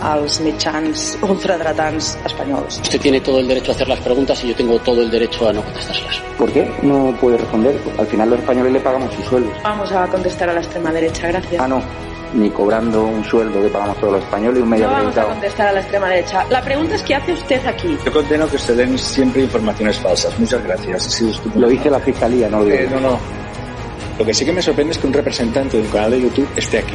als mitjans ultradretans espanyols. Usted tiene todo el derecho a hacer las preguntas y yo tengo todo el derecho a no contestárselas. ¿Por qué no puede responder? Al final los españoles le pagamos sus sueldos. Vamos a contestar a la extrema derecha, gracias. Ah, no. Ni cobrando un sueldo que pagamos todos los españoles y un medio No vamos a contestar a la extrema derecha. La pregunta es ¿qué hace usted aquí? Yo condeno que se den siempre informaciones falsas. Muchas gracias. Ha sido. Lo dice la fiscalía, no lo digo. Eh, no, no. Lo que sí que me sorprende es que un representante de un canal de YouTube esté aquí.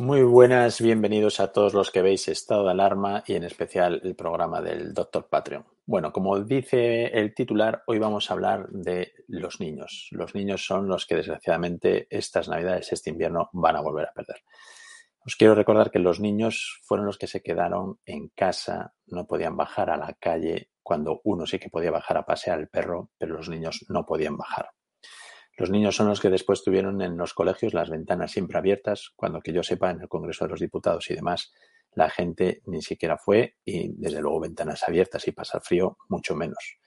Muy buenas, bienvenidos a todos los que veis Estado de Alarma y en especial el programa del Doctor Patreon. Bueno, como dice el titular, hoy vamos a hablar de los niños. Los niños son los que desgraciadamente estas navidades, este invierno, van a volver a perder. Os quiero recordar que los niños fueron los que se quedaron en casa, no podían bajar a la calle cuando uno sí que podía bajar a pasear el perro, pero los niños no podían bajar. Los niños son los que después tuvieron en los colegios las ventanas siempre abiertas, cuando que yo sepa en el Congreso de los Diputados y demás, la gente ni siquiera fue y desde luego ventanas abiertas y pasar frío mucho menos.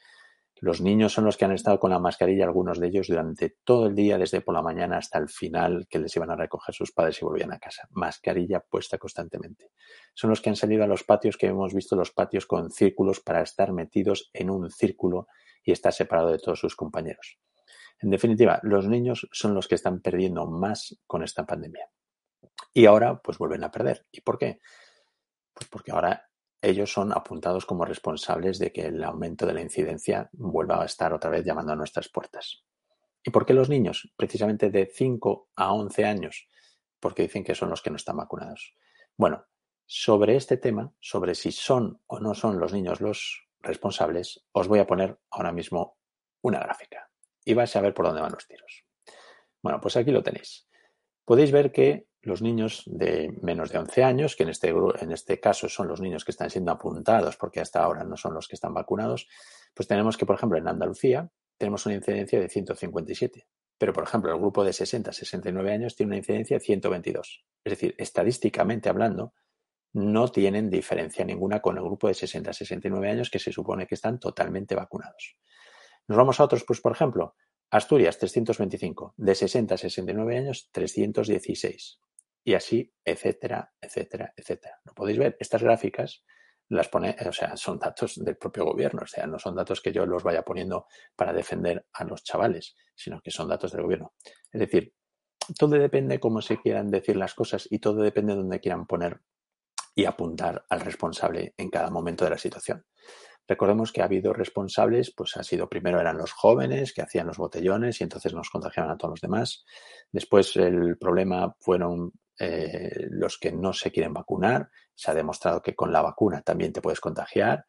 Los niños son los que han estado con la mascarilla, algunos de ellos durante todo el día, desde por la mañana hasta el final, que les iban a recoger sus padres y volvían a casa. Mascarilla puesta constantemente. Son los que han salido a los patios, que hemos visto los patios con círculos para estar metidos en un círculo y estar separado de todos sus compañeros. En definitiva, los niños son los que están perdiendo más con esta pandemia. Y ahora, pues vuelven a perder. ¿Y por qué? Pues porque ahora ellos son apuntados como responsables de que el aumento de la incidencia vuelva a estar otra vez llamando a nuestras puertas. ¿Y por qué los niños? Precisamente de 5 a 11 años, porque dicen que son los que no están vacunados. Bueno, sobre este tema, sobre si son o no son los niños los responsables, os voy a poner ahora mismo una gráfica y vais a ver por dónde van los tiros. Bueno, pues aquí lo tenéis. Podéis ver que los niños de menos de 11 años, que en este, en este caso son los niños que están siendo apuntados porque hasta ahora no son los que están vacunados, pues tenemos que, por ejemplo, en Andalucía tenemos una incidencia de 157. Pero, por ejemplo, el grupo de 60 a 69 años tiene una incidencia de 122. Es decir, estadísticamente hablando, no tienen diferencia ninguna con el grupo de 60 a 69 años que se supone que están totalmente vacunados. Nos vamos a otros, pues por ejemplo, Asturias 325, de 60 a 69 años 316 y así, etcétera, etcétera, etcétera. ¿Lo podéis ver? Estas gráficas las pone, o sea, son datos del propio gobierno, o sea, no son datos que yo los vaya poniendo para defender a los chavales, sino que son datos del gobierno. Es decir, todo depende cómo se quieran decir las cosas y todo depende de dónde quieran poner y apuntar al responsable en cada momento de la situación. Recordemos que ha habido responsables, pues ha sido primero eran los jóvenes que hacían los botellones y entonces nos contagiaban a todos los demás. Después el problema fueron eh, los que no se quieren vacunar. Se ha demostrado que con la vacuna también te puedes contagiar.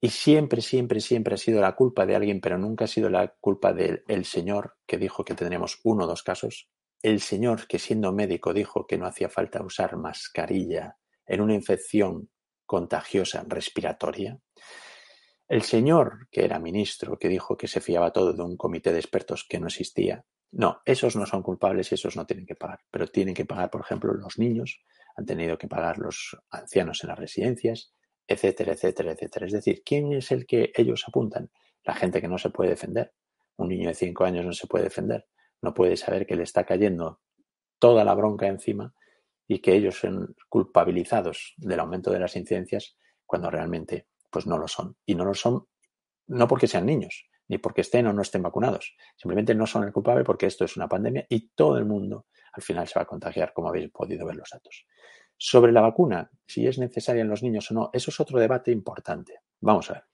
Y siempre, siempre, siempre ha sido la culpa de alguien, pero nunca ha sido la culpa del señor que dijo que tendríamos uno o dos casos. El señor que siendo médico dijo que no hacía falta usar mascarilla en una infección contagiosa respiratoria. El señor, que era ministro, que dijo que se fiaba todo de un comité de expertos que no existía. No, esos no son culpables y esos no tienen que pagar. Pero tienen que pagar, por ejemplo, los niños, han tenido que pagar los ancianos en las residencias, etcétera, etcétera, etcétera. Es decir, ¿quién es el que ellos apuntan? La gente que no se puede defender. Un niño de cinco años no se puede defender. No puede saber que le está cayendo toda la bronca encima y que ellos son culpabilizados del aumento de las incidencias cuando realmente pues no lo son. Y no lo son no porque sean niños, ni porque estén o no estén vacunados. Simplemente no son el culpable porque esto es una pandemia y todo el mundo al final se va a contagiar, como habéis podido ver los datos. Sobre la vacuna, si es necesaria en los niños o no, eso es otro debate importante. Vamos a ver.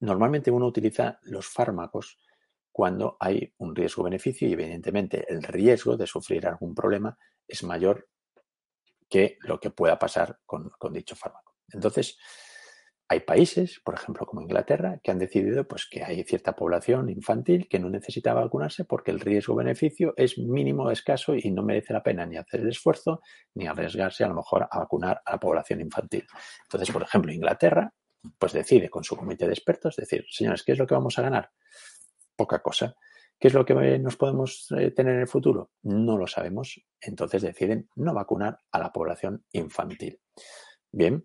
Normalmente uno utiliza los fármacos cuando hay un riesgo-beneficio y evidentemente el riesgo de sufrir algún problema es mayor que lo que pueda pasar con, dicho fármaco. Entonces, hay países, por ejemplo, como Inglaterra, que han decidido pues, que hay cierta población infantil que no necesita vacunarse porque el riesgo-beneficio es mínimo, escaso y no merece la pena ni hacer el esfuerzo ni arriesgarse a lo mejor a vacunar a la población infantil. Entonces, por ejemplo, Inglaterra pues decide con su comité de expertos decir, señores, ¿qué es lo que vamos a ganar? Poca cosa. ¿Qué es lo que nos podemos eh, tener en el futuro? No lo sabemos. Entonces deciden no vacunar a la población infantil. Bien,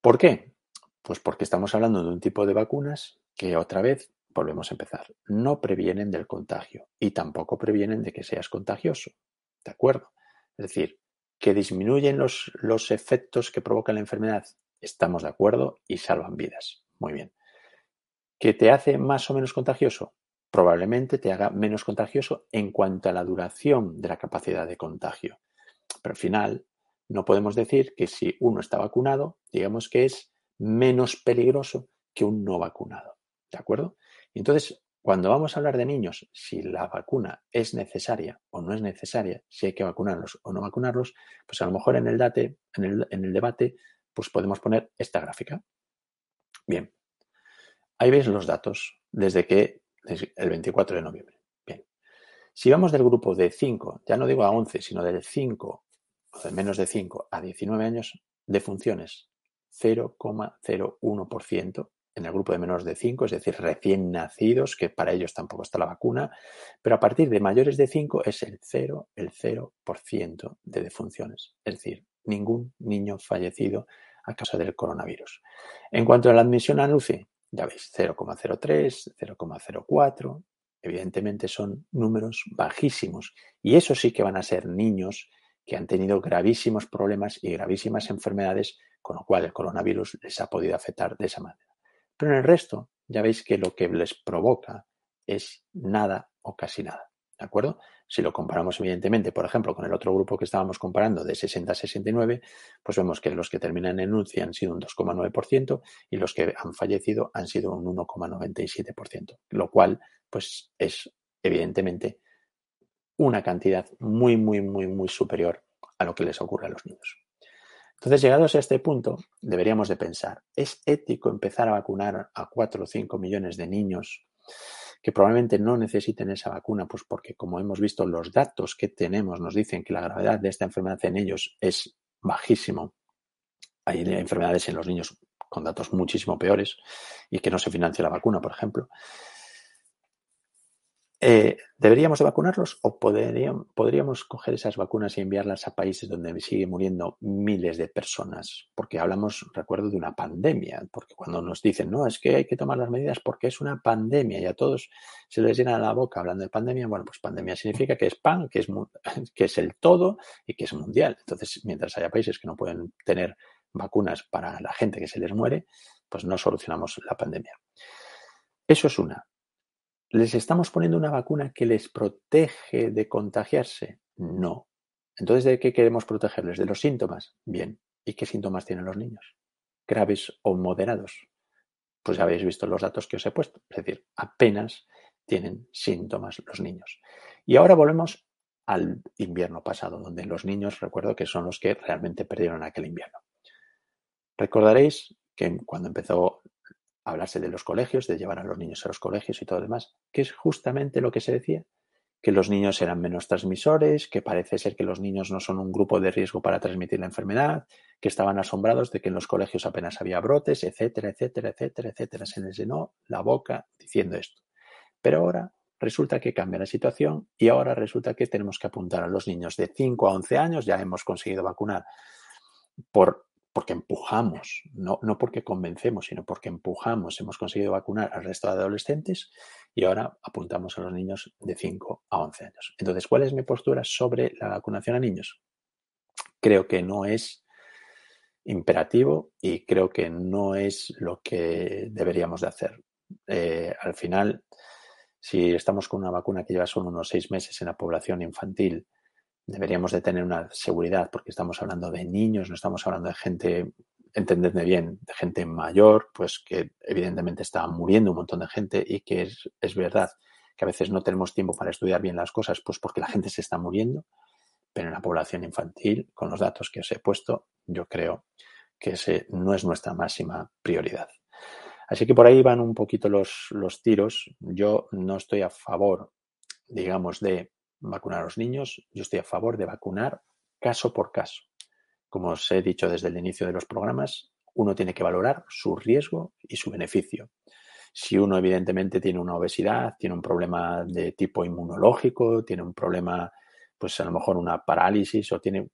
¿por qué? Pues porque estamos hablando de un tipo de vacunas que otra vez volvemos a empezar. No previenen del contagio y tampoco previenen de que seas contagioso. ¿De acuerdo? Es decir, que disminuyen los, los efectos que provoca la enfermedad. Estamos de acuerdo y salvan vidas. Muy bien. ¿Que te hace más o menos contagioso? Probablemente te haga menos contagioso en cuanto a la duración de la capacidad de contagio. Pero al final, no podemos decir que si uno está vacunado, digamos que es menos peligroso que un no vacunado. ¿De acuerdo? Entonces, cuando vamos a hablar de niños, si la vacuna es necesaria o no es necesaria, si hay que vacunarlos o no vacunarlos, pues a lo mejor en el, date, en el debate pues podemos poner esta gráfica. Bien, ahí veis los datos desde que el 24 de noviembre. Bien, si vamos del grupo de 5, ya no digo a 11, sino del 5 o de menos de 5 a 19 años, de funciones 0,01% en el grupo de menores de 5, es decir, recién nacidos, que para ellos tampoco está la vacuna, pero a partir de mayores de 5 es el 0, el 0% de defunciones, es decir, ningún niño fallecido a causa del coronavirus. En cuanto a la admisión a UCI, ya veis, 0,03, 0,04, evidentemente son números bajísimos y eso sí que van a ser niños que han tenido gravísimos problemas y gravísimas enfermedades, con lo cual el coronavirus les ha podido afectar de esa manera. Pero en el resto, ya veis que lo que les provoca es nada o casi nada. ¿De acuerdo? Si lo comparamos, evidentemente, por ejemplo, con el otro grupo que estábamos comparando de 60 a 69, pues vemos que los que terminan en UCI han sido un 2,9% y los que han fallecido han sido un 1,97%, lo cual, pues, es evidentemente una cantidad muy, muy, muy, muy superior a lo que les ocurre a los niños. Entonces, llegados a este punto, deberíamos de pensar, ¿es ético empezar a vacunar a 4 o 5 millones de niños que probablemente no necesiten esa vacuna? Pues porque, como hemos visto, los datos que tenemos nos dicen que la gravedad de esta enfermedad en ellos es bajísimo. Hay enfermedades en los niños con datos muchísimo peores y que no se financia la vacuna, por ejemplo. Eh, ¿Deberíamos de vacunarlos o podríamos, podríamos coger esas vacunas y enviarlas a países donde sigue muriendo miles de personas? Porque hablamos, recuerdo, de una pandemia, porque cuando nos dicen, no, es que hay que tomar las medidas porque es una pandemia y a todos se les llena la boca hablando de pandemia, bueno, pues pandemia significa que es pan, que es, que es el todo y que es mundial. Entonces, mientras haya países que no pueden tener vacunas para la gente que se les muere, pues no solucionamos la pandemia. Eso es una. ¿Les estamos poniendo una vacuna que les protege de contagiarse? No. Entonces, ¿de qué queremos protegerles? ¿De los síntomas? Bien. ¿Y qué síntomas tienen los niños? ¿Graves o moderados? Pues ya habéis visto los datos que os he puesto. Es decir, apenas tienen síntomas los niños. Y ahora volvemos al invierno pasado, donde los niños, recuerdo que son los que realmente perdieron aquel invierno. Recordaréis que cuando empezó hablarse de los colegios, de llevar a los niños a los colegios y todo lo demás, que es justamente lo que se decía, que los niños eran menos transmisores, que parece ser que los niños no son un grupo de riesgo para transmitir la enfermedad, que estaban asombrados de que en los colegios apenas había brotes, etcétera, etcétera, etcétera, etcétera. Se les llenó la boca diciendo esto. Pero ahora resulta que cambia la situación y ahora resulta que tenemos que apuntar a los niños de 5 a 11 años, ya hemos conseguido vacunar por porque empujamos, no, no porque convencemos, sino porque empujamos, hemos conseguido vacunar al resto de adolescentes y ahora apuntamos a los niños de 5 a 11 años. Entonces, ¿cuál es mi postura sobre la vacunación a niños? Creo que no es imperativo y creo que no es lo que deberíamos de hacer. Eh, al final, si estamos con una vacuna que lleva solo unos seis meses en la población infantil, deberíamos de tener una seguridad porque estamos hablando de niños, no estamos hablando de gente, entendedme bien, de gente mayor, pues que evidentemente está muriendo un montón de gente y que es, es verdad que a veces no tenemos tiempo para estudiar bien las cosas, pues porque la gente se está muriendo, pero en la población infantil, con los datos que os he puesto, yo creo que ese no es nuestra máxima prioridad. Así que por ahí van un poquito los, los tiros. Yo no estoy a favor, digamos, de vacunar a los niños, yo estoy a favor de vacunar caso por caso. Como os he dicho desde el inicio de los programas, uno tiene que valorar su riesgo y su beneficio. Si uno evidentemente tiene una obesidad, tiene un problema de tipo inmunológico, tiene un problema, pues a lo mejor una parálisis o tiene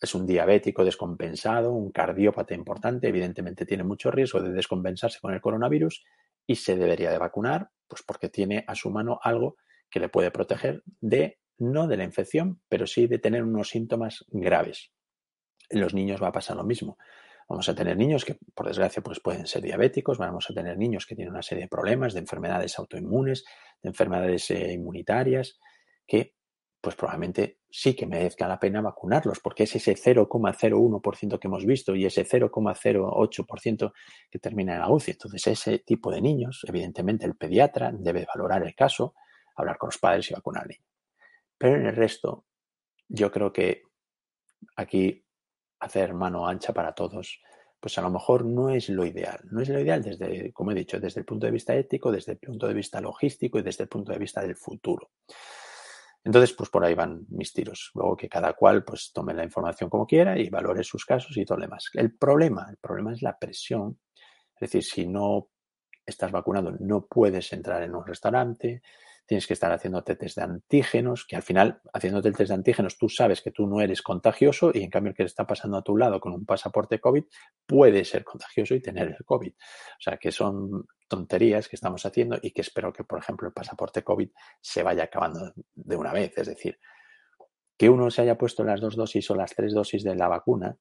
es un diabético descompensado, un cardiópata importante, evidentemente tiene mucho riesgo de descompensarse con el coronavirus y se debería de vacunar, pues porque tiene a su mano algo que le puede proteger de, no de la infección, pero sí de tener unos síntomas graves. En los niños va a pasar lo mismo. Vamos a tener niños que, por desgracia, pues pueden ser diabéticos, vamos a tener niños que tienen una serie de problemas, de enfermedades autoinmunes, de enfermedades eh, inmunitarias, que pues probablemente sí que merezca la pena vacunarlos, porque es ese 0,01% que hemos visto y ese 0,08% que termina en la UCI. Entonces, ese tipo de niños, evidentemente, el pediatra debe valorar el caso, hablar con los padres y vacunar al niño. Pero en el resto, yo creo que aquí hacer mano ancha para todos, pues a lo mejor no es lo ideal. No es lo ideal desde, como he dicho, desde el punto de vista ético, desde el punto de vista logístico y desde el punto de vista del futuro. Entonces, pues por ahí van mis tiros. Luego que cada cual pues tome la información como quiera y valore sus casos y todo lo demás. El problema, el problema es la presión. Es decir, si no estás vacunado, no puedes entrar en un restaurante, tienes que estar haciéndote test de antígenos, que al final, haciéndote el test de antígenos, tú sabes que tú no eres contagioso y en cambio el que está pasando a tu lado con un pasaporte COVID puede ser contagioso y tener el COVID. O sea, que son tonterías que estamos haciendo y que espero que, por ejemplo, el pasaporte COVID se vaya acabando de una vez. Es decir, que uno se haya puesto las dos dosis o las tres dosis de la vacuna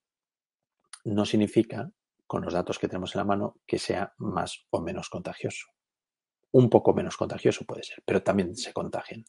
no significa, con los datos que tenemos en la mano, que sea más o menos contagioso un poco menos contagioso puede ser, pero también se contagian.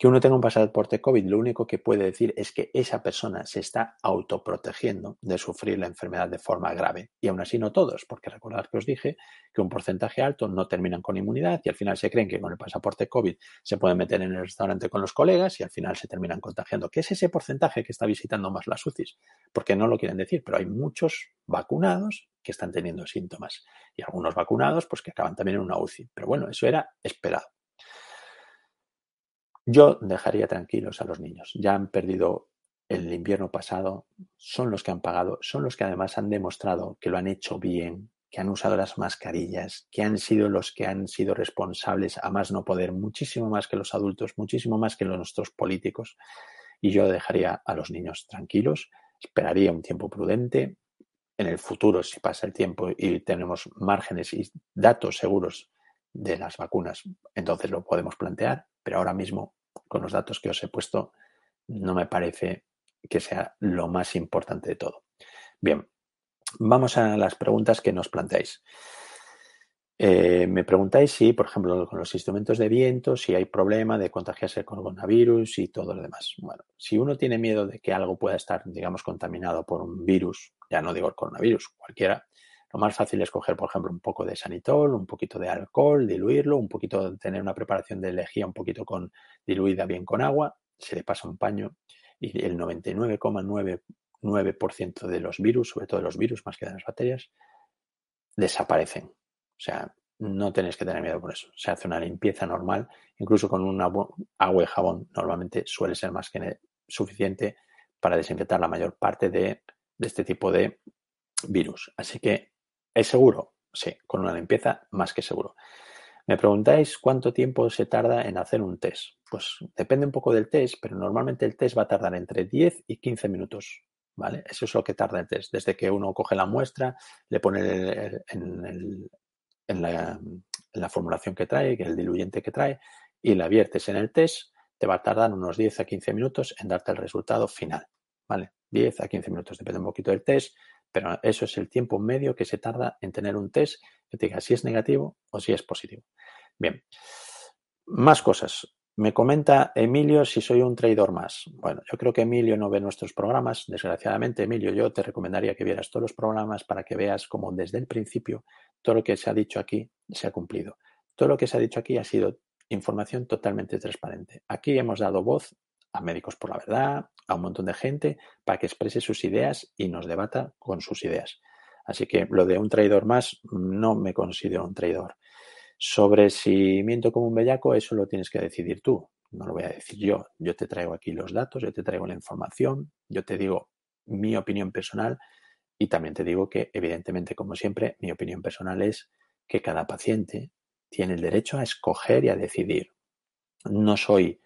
Que uno tenga un pasaporte COVID, lo único que puede decir es que esa persona se está autoprotegiendo de sufrir la enfermedad de forma grave. Y aún así no todos, porque recordad que os dije que un porcentaje alto no terminan con inmunidad y al final se creen que con el pasaporte COVID se pueden meter en el restaurante con los colegas y al final se terminan contagiando. ¿Qué es ese porcentaje que está visitando más las UCIs? Porque no lo quieren decir, pero hay muchos vacunados que están teniendo síntomas y algunos vacunados pues que acaban también en una UCI. Pero bueno, eso era esperado. Yo dejaría tranquilos a los niños. Ya han perdido el invierno pasado, son los que han pagado, son los que además han demostrado que lo han hecho bien, que han usado las mascarillas, que han sido los que han sido responsables a más no poder, muchísimo más que los adultos, muchísimo más que los nuestros políticos. Y yo dejaría a los niños tranquilos, esperaría un tiempo prudente. En el futuro, si pasa el tiempo y tenemos márgenes y datos seguros de las vacunas, entonces lo podemos plantear, pero ahora mismo, con los datos que os he puesto, no me parece que sea lo más importante de todo. Bien, vamos a las preguntas que nos planteáis. Eh, me preguntáis si, por ejemplo, con los instrumentos de viento, si hay problema de contagiarse con coronavirus y todo lo demás. Bueno, si uno tiene miedo de que algo pueda estar, digamos, contaminado por un virus, ya no digo el coronavirus, cualquiera, lo más fácil es coger, por ejemplo, un poco de sanitol, un poquito de alcohol, diluirlo, un poquito, tener una preparación de lejía un poquito con, diluida bien con agua, se le pasa un paño y el 99,99% de los virus, sobre todo los virus más que de las bacterias, desaparecen. O sea, no tenéis que tener miedo por eso. Se hace una limpieza normal, incluso con un agua y jabón normalmente suele ser más que suficiente para desinfectar la mayor parte de, de este tipo de virus. Así que ¿Es seguro? Sí, con una limpieza más que seguro. Me preguntáis cuánto tiempo se tarda en hacer un test. Pues depende un poco del test, pero normalmente el test va a tardar entre 10 y 15 minutos. ¿Vale? Eso es lo que tarda el test. Desde que uno coge la muestra, le pone en, la, formulación que trae, el diluyente que trae, y la viertes en el test, te va a tardar unos 10 a 15 minutos en darte el resultado final. ¿Vale? 10 a 15 minutos, depende un poquito del test, pero eso es el tiempo medio que se tarda en tener un test que te diga si es negativo o si es positivo. Bien, más cosas. Me comenta Emilio si soy un traidor más. Bueno, yo creo que Emilio no ve nuestros programas. Desgraciadamente, Emilio, yo te recomendaría que vieras todos los programas para que veas cómo desde el principio todo lo que se ha dicho aquí se ha cumplido. Todo lo que se ha dicho aquí ha sido información totalmente transparente. Aquí hemos dado voz a Médicos por la Verdad, a un montón de gente para que exprese sus ideas y nos debata con sus ideas. Así que lo de un traidor más, no me considero un traidor. Sobre si miento como un bellaco, eso lo tienes que decidir tú. No lo voy a decir yo. Yo te traigo aquí los datos, yo te traigo la información, yo te digo mi opinión personal y también te digo que, evidentemente, como siempre, mi opinión personal es que cada paciente tiene el derecho a escoger y a decidir. No soy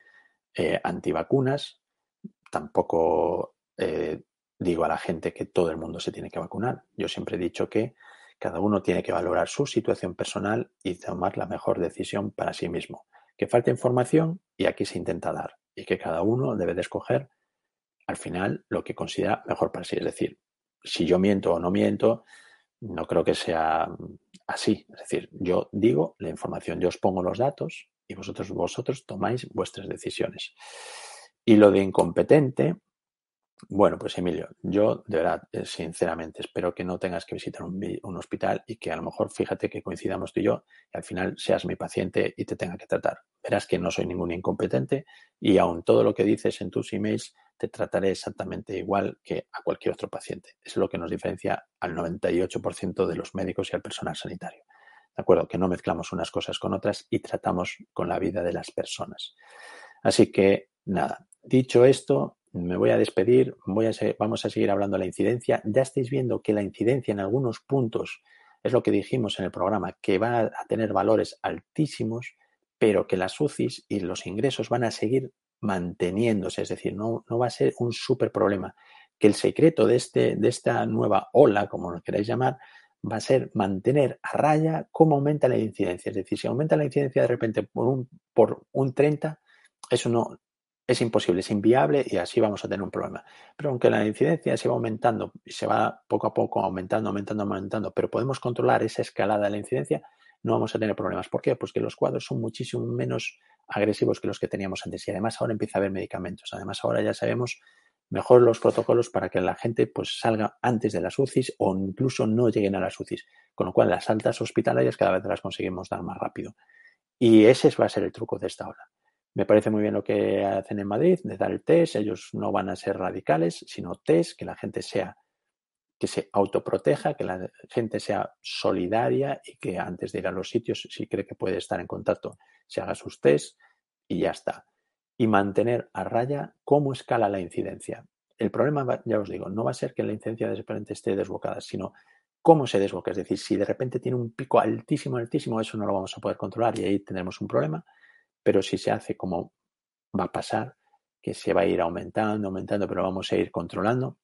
eh, antivacunas, tampoco eh, digo a la gente que todo el mundo se tiene que vacunar. Yo siempre he dicho que cada uno tiene que valorar su situación personal y tomar la mejor decisión para sí mismo. Que falta información y aquí se intenta dar. Y que cada uno debe de escoger al final lo que considera mejor para sí. Es decir, si yo miento o no miento, no creo que sea así. Es decir, yo digo la información, yo os pongo los datos y vosotros, vosotros tomáis vuestras decisiones. Y lo de incompetente, bueno, pues Emilio, yo de verdad, eh, sinceramente, espero que no tengas que visitar un, hospital y que a lo mejor, fíjate que coincidamos tú y yo, al final seas mi paciente y te tenga que tratar. Verás que no soy ningún incompetente y aun todo lo que dices en tus emails te trataré exactamente igual que a cualquier otro paciente. Es lo que nos diferencia al 98% de los médicos y al personal sanitario. ¿De acuerdo? Que no mezclamos unas cosas con otras y tratamos con la vida de las personas. Así que, nada, dicho esto, me voy a despedir, voy a vamos a seguir hablando de la incidencia. Ya estáis viendo que la incidencia en algunos puntos es lo que dijimos en el programa, que va a tener valores altísimos, pero que las UCIs y los ingresos van a seguir manteniéndose, es decir, no, no va a ser un súper problema. Que el secreto de, este, de esta nueva ola, como lo queráis llamar, va a ser mantener a raya cómo aumenta la incidencia. Es decir, si aumenta la incidencia de repente por un, por un 30, eso no, es imposible, es inviable y así vamos a tener un problema. Pero aunque la incidencia se va aumentando y se va poco a poco aumentando, aumentando, aumentando, pero podemos controlar esa escalada de la incidencia, no vamos a tener problemas. ¿Por qué? Pues que los cuadros son muchísimo menos agresivos que los que teníamos antes y además ahora empieza a haber medicamentos. Además ahora ya sabemos mejor los protocolos para que la gente pues salga antes de las UCIs o incluso no lleguen a las UCIs. Con lo cual las altas hospitalarias cada vez las conseguimos dar más rápido. Y ese va a ser el truco de esta ola. Me parece muy bien lo que hacen en Madrid, de dar el test. Ellos no van a ser radicales, sino test, que la gente sea, que se autoproteja, que la gente sea solidaria y que antes de ir a los sitios, si cree que puede estar en contacto, se haga sus test y ya está. Y mantener a raya cómo escala la incidencia. El problema, ya os digo, no va a ser que la incidencia de repente esté desbocada, sino cómo se desboca. Es decir, si de repente tiene un pico altísimo, altísimo, eso no lo vamos a poder controlar y ahí tendremos un problema pero si se hace como va a pasar, que se va a ir aumentando, aumentando, pero vamos a ir controlando,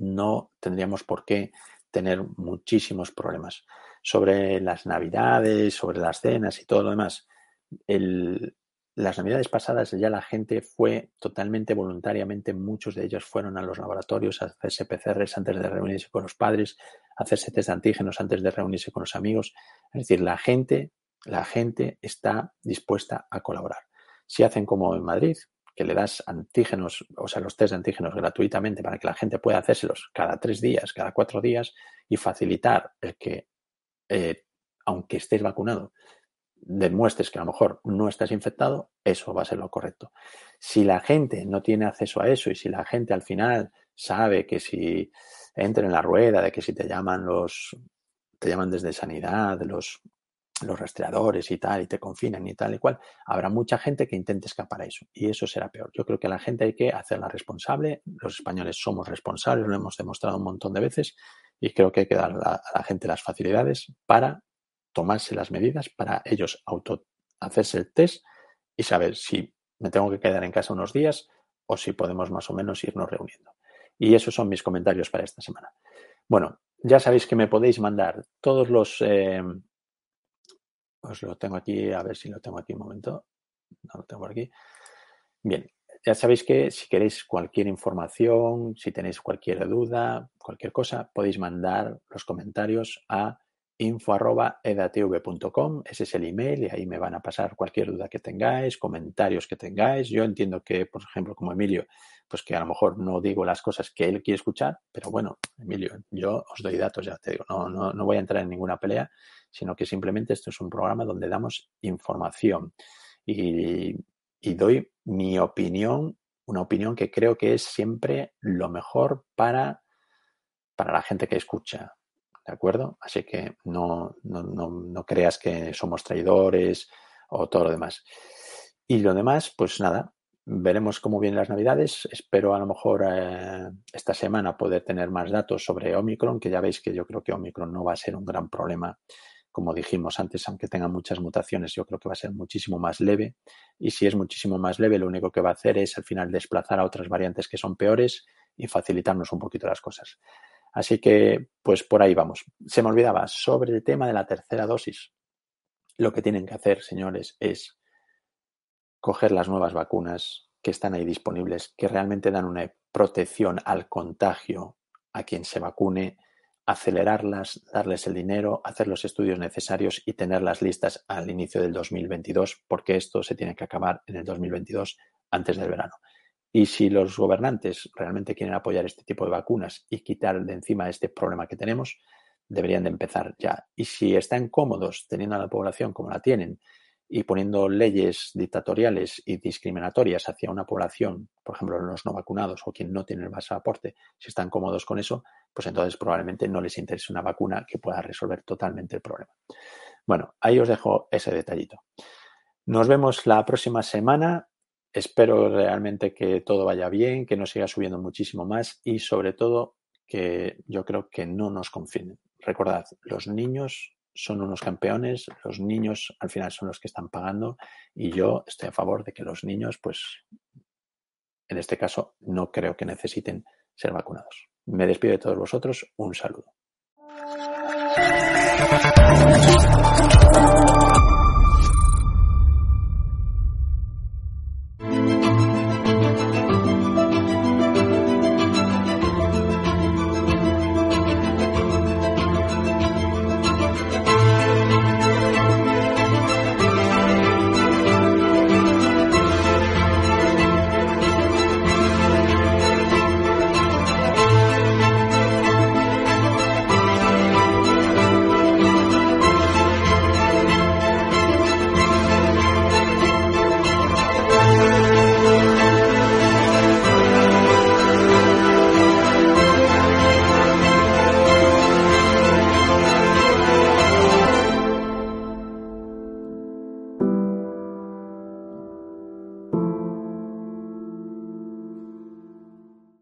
no tendríamos por qué tener muchísimos problemas. Sobre las navidades, sobre las cenas y todo lo demás, el, las navidades pasadas ya la gente fue totalmente voluntariamente, muchos de ellos fueron a los laboratorios a hacerse PCRs antes de reunirse con los padres, a hacerse test de antígenos antes de reunirse con los amigos. Es decir, la gente la gente está dispuesta a colaborar. Si hacen como en Madrid, que le das antígenos, o sea, los test de antígenos gratuitamente para que la gente pueda hacérselos cada tres días, cada cuatro días y facilitar el que, eh, aunque estés vacunado, demuestres que a lo mejor no estás infectado, eso va a ser lo correcto. Si la gente no tiene acceso a eso y si la gente al final sabe que si entra en la rueda, de que si te llaman los, te llaman desde sanidad, los los rastreadores y tal, y te confinan y tal y cual, habrá mucha gente que intente escapar a eso. Y eso será peor. Yo creo que a la gente hay que hacerla responsable. Los españoles somos responsables, lo hemos demostrado un montón de veces, y creo que hay que dar a la gente las facilidades para tomarse las medidas, para ellos auto hacerse el test y saber si me tengo que quedar en casa unos días o si podemos más o menos irnos reuniendo. Y esos son mis comentarios para esta semana. Bueno, ya sabéis que me podéis mandar todos los eh, os lo tengo aquí, a ver si lo tengo aquí un momento. No lo tengo aquí. Bien, ya sabéis que si queréis cualquier información, si tenéis cualquier duda, cualquier cosa, podéis mandar los comentarios a info.edatv.com, ese es el email y ahí me van a pasar cualquier duda que tengáis, comentarios que tengáis. Yo entiendo que, por ejemplo, como Emilio, pues que a lo mejor no digo las cosas que él quiere escuchar, pero bueno, Emilio, yo os doy datos, ya te digo, no, no, no voy a entrar en ninguna pelea, sino que simplemente esto es un programa donde damos información y, doy mi opinión, una opinión que creo que es siempre lo mejor para, para la gente que escucha, ¿de acuerdo? Así que no, no, no, no, creas que somos traidores o todo lo demás. Y lo demás, pues nada, veremos cómo vienen las navidades. Espero a lo mejor eh, esta semana poder tener más datos sobre Omicron, que ya veis que yo creo que Omicron no va a ser un gran problema. Como dijimos antes, aunque tenga muchas mutaciones, yo creo que va a ser muchísimo más leve. Y si es muchísimo más leve, lo único que va a hacer es al final desplazar a otras variantes que son peores y facilitarnos un poquito las cosas. Así que, pues por ahí vamos. Se me olvidaba, sobre el tema de la tercera dosis, lo que tienen que hacer, señores, es coger las nuevas vacunas que están ahí disponibles, que realmente dan una protección al contagio a quien se vacune, acelerarlas, darles el dinero, hacer los estudios necesarios y tenerlas listas al inicio del 2022, porque esto se tiene que acabar en el 2022 antes del verano. Y si los gobernantes realmente quieren apoyar este tipo de vacunas y quitar de encima este problema que tenemos, deberían de empezar ya. Y si están cómodos teniendo a la población como la tienen y poniendo leyes dictatoriales y discriminatorias hacia una población, por ejemplo, los no vacunados o quien no tiene el pasaporte, si están cómodos con eso, pues entonces probablemente no les interese una vacuna que pueda resolver totalmente el problema. Bueno, ahí os dejo ese detallito. Nos vemos la próxima semana. Espero realmente que todo vaya bien, que no siga subiendo muchísimo más y sobre todo que yo creo que no nos confinen. Recordad, los niños son unos campeones, los niños al final son los que están pagando y yo estoy a favor de que los niños, pues, en este caso, no creo que necesiten ser vacunados. Me despido de todos vosotros, un saludo.